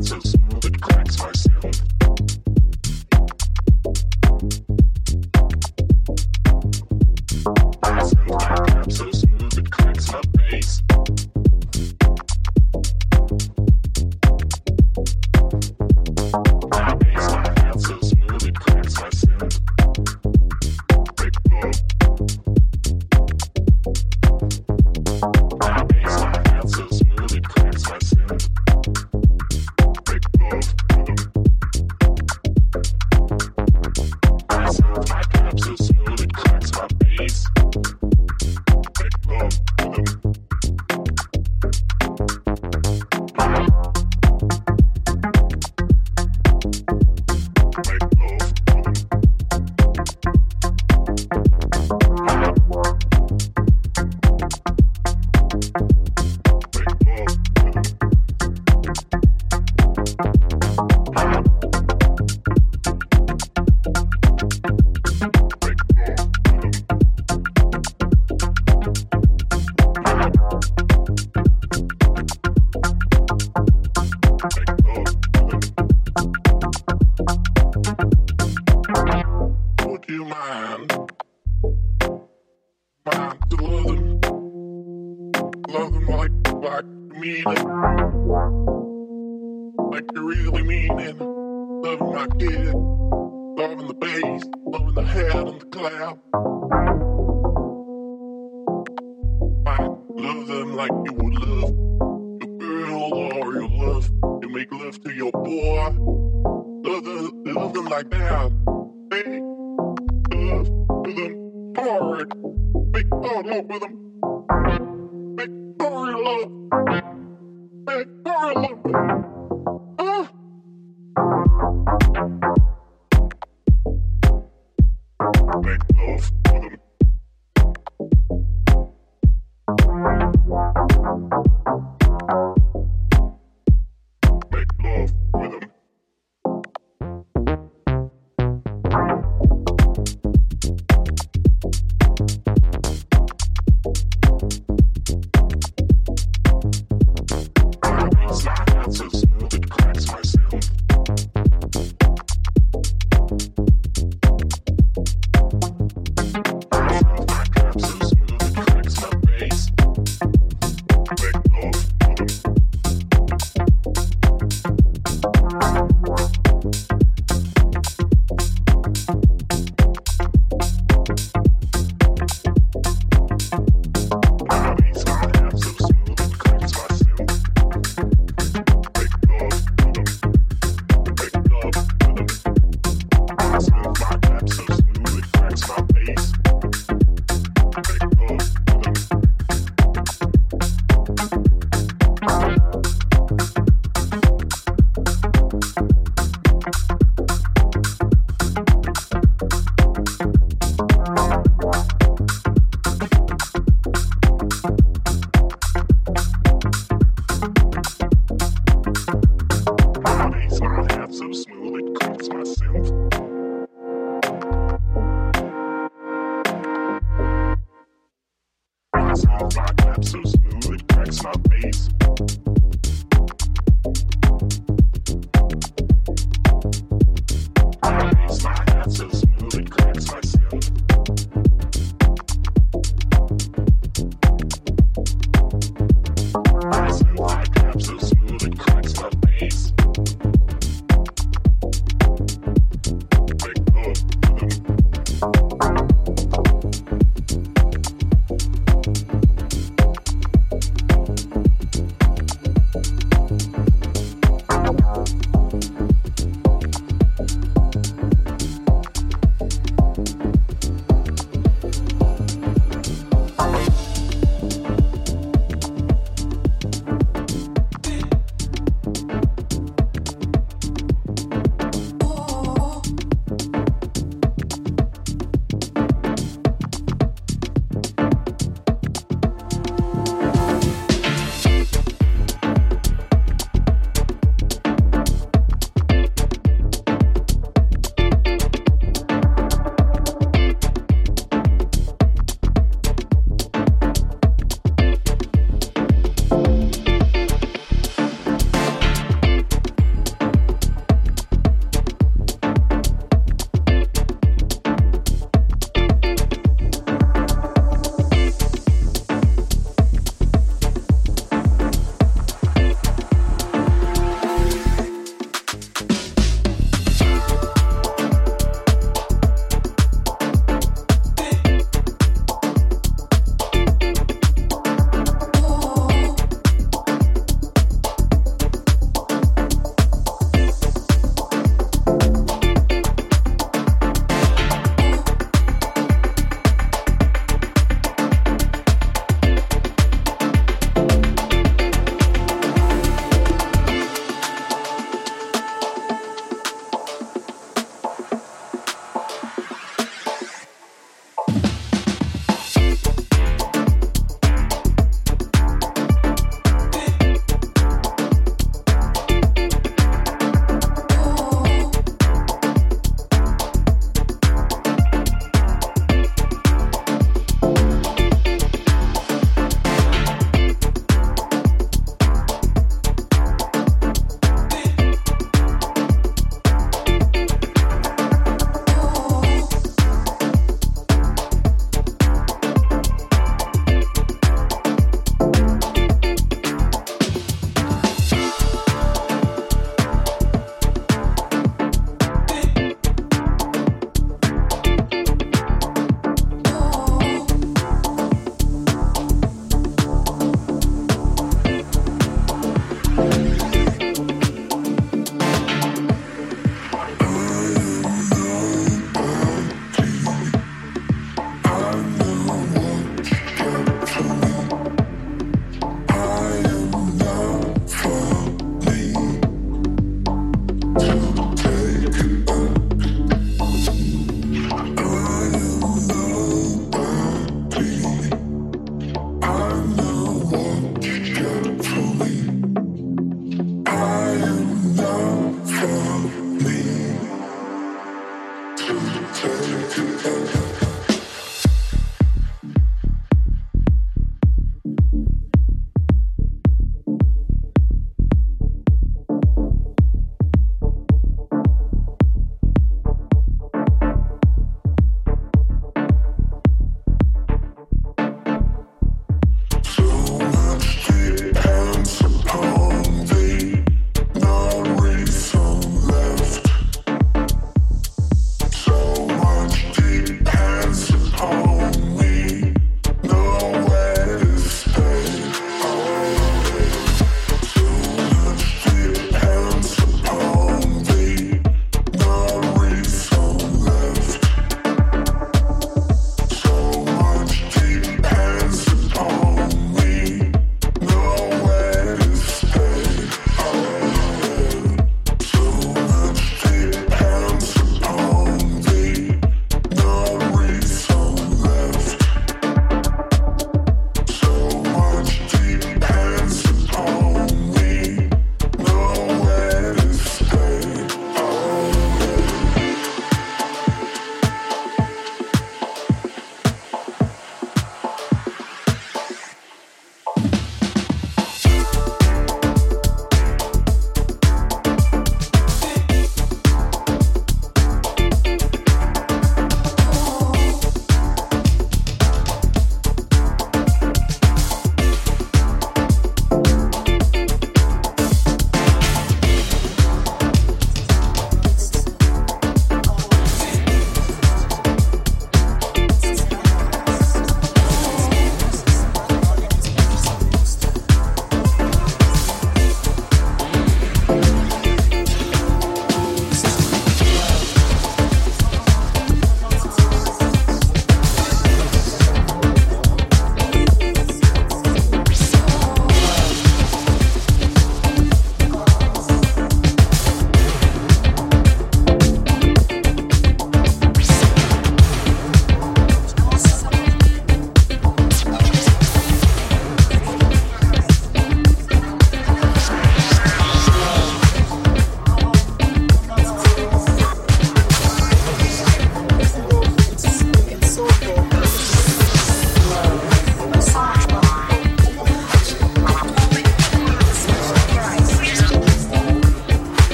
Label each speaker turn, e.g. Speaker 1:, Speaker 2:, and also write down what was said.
Speaker 1: So smooth it cracks my Hard love with them.